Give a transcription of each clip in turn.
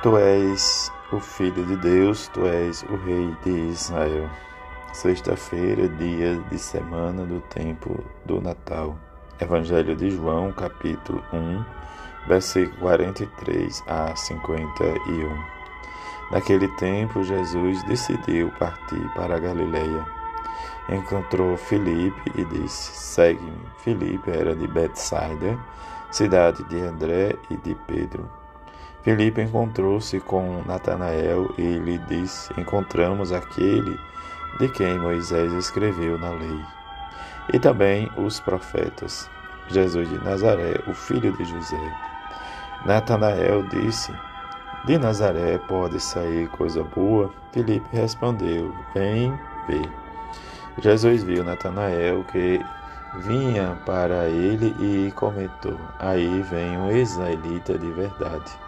Tu és o Filho de Deus, tu és o Rei de Israel. Sexta-feira, dia de semana do tempo do Natal. Evangelho de João, capítulo 1, versículo 43 a 51. Naquele tempo, Jesus decidiu partir para a Galileia. Encontrou Filipe e disse: Segue-me. Filipe era de Betsaida, cidade de André e de Pedro. Felipe encontrou-se com Natanael e lhe disse: Encontramos aquele de quem Moisés escreveu na lei, e também os profetas, Jesus de Nazaré, o filho de José. Natanael disse: De Nazaré pode sair coisa boa? Felipe respondeu: Vem ver. Jesus viu Natanael que vinha para ele e comentou: Aí vem um israelita de verdade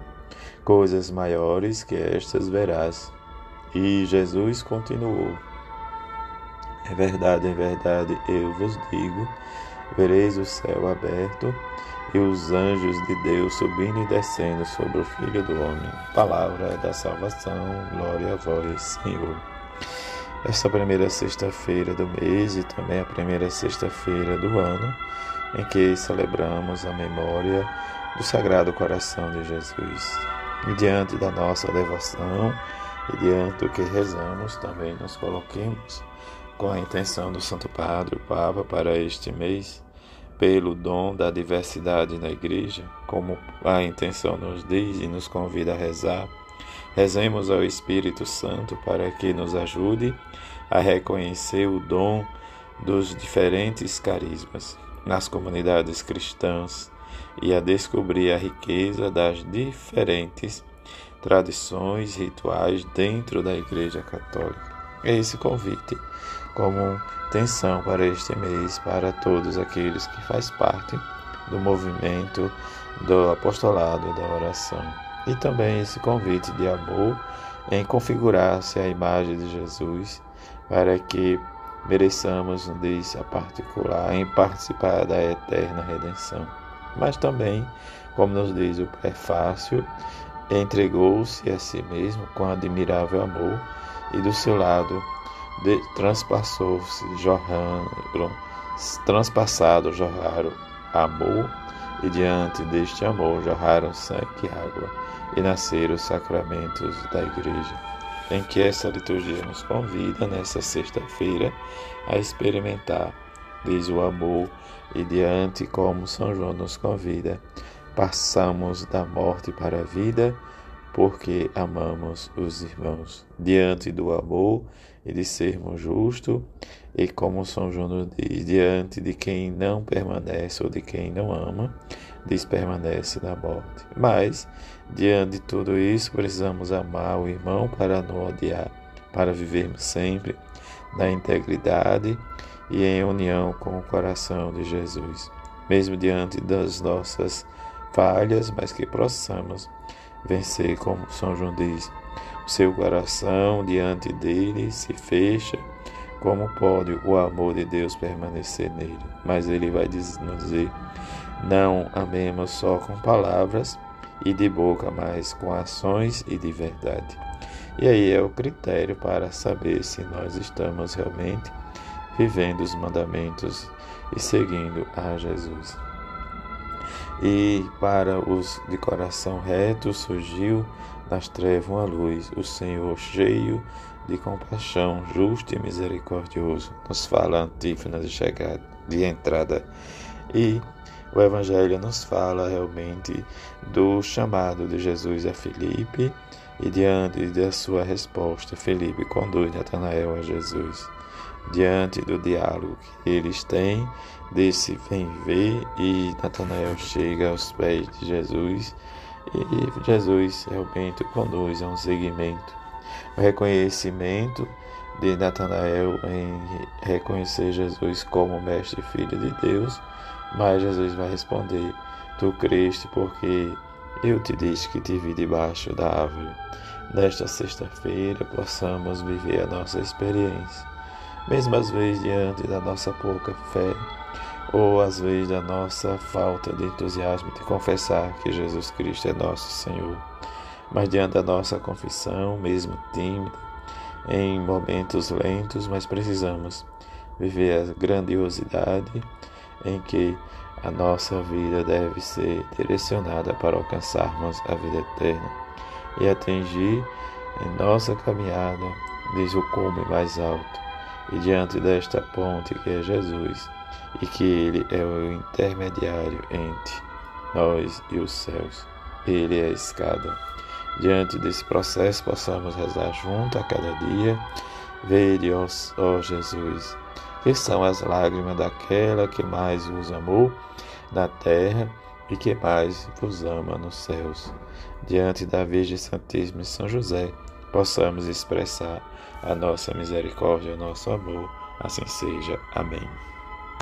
coisas maiores que estas verás. E Jesus continuou: É verdade, é verdade, eu vos digo: vereis o céu aberto e os anjos de Deus subindo e descendo sobre o Filho do Homem. Palavra da salvação, glória a vós, Senhor. Esta primeira sexta-feira do mês e também a primeira sexta-feira do ano, em que celebramos a memória do Sagrado Coração de Jesus. Diante da nossa devoção e diante do que rezamos, também nos coloquemos com a intenção do Santo Padre, Papa, para este mês, pelo dom da diversidade na Igreja, como a intenção nos diz e nos convida a rezar. Rezemos ao Espírito Santo para que nos ajude a reconhecer o dom dos diferentes carismas nas comunidades cristãs e a descobrir a riqueza das diferentes tradições rituais dentro da Igreja Católica. É esse convite como tensão para este mês para todos aqueles que faz parte do movimento do apostolado da oração. E também esse convite de amor em configurar-se a imagem de Jesus para que mereçamos um a particular em participar da eterna redenção mas também, como nos diz o prefácio, entregou-se a si mesmo com admirável amor e do seu lado transpassou-se, transpassado jorraram amor e diante deste amor jorraram sangue e água e nasceram os sacramentos da igreja, em que essa liturgia nos convida nessa sexta-feira a experimentar diz o amor, e diante como São João nos convida, passamos da morte para a vida, porque amamos os irmãos. Diante do amor e de sermos justos, e como São João nos diz, diante de quem não permanece ou de quem não ama, diz permanece na morte. Mas, diante de tudo isso, precisamos amar o irmão para não odiar, para vivermos sempre na integridade e em união com o coração de Jesus, mesmo diante das nossas falhas, mas que possamos vencer, como São João diz. O seu coração diante dele se fecha. Como pode o amor de Deus permanecer nele? Mas ele vai nos dizer: não amemos só com palavras e de boca, mas com ações e de verdade. E aí é o critério para saber se nós estamos realmente vivendo os mandamentos e seguindo a Jesus. E para os de coração reto surgiu das trevas uma luz, o Senhor cheio de compaixão, justo e misericordioso. Nos fala a antífona de chegada, de entrada. E o Evangelho nos fala realmente do chamado de Jesus a Felipe e diante da sua resposta, Felipe conduz Natanael a Jesus diante do diálogo que eles têm, desse vem ver, e Natanael chega aos pés de Jesus, e Jesus realmente conduz a um seguimento, O reconhecimento de Natanael em reconhecer Jesus como mestre e filho de Deus, mas Jesus vai responder: Tu creste porque eu te disse que te vi debaixo da árvore. Nesta sexta-feira possamos viver a nossa experiência, mesmo às vezes diante da nossa pouca fé, ou às vezes da nossa falta de entusiasmo de confessar que Jesus Cristo é nosso Senhor. Mas diante da nossa confissão, mesmo tímida, em momentos lentos, mas precisamos viver a grandiosidade em que a nossa vida deve ser direcionada para alcançarmos a vida eterna e atingir em nossa caminhada diz o cume mais alto e diante desta ponte que é Jesus e que ele é o intermediário entre nós e os céus. Ele é a escada diante desse processo, possamos rezar junto a cada dia. Vede, ó, ó Jesus, que são as lágrimas daquela que mais vos amou na terra e que mais vos ama nos céus. Diante da Virgem Santíssima e São José, possamos expressar a nossa misericórdia, o nosso amor. Assim seja. Amém.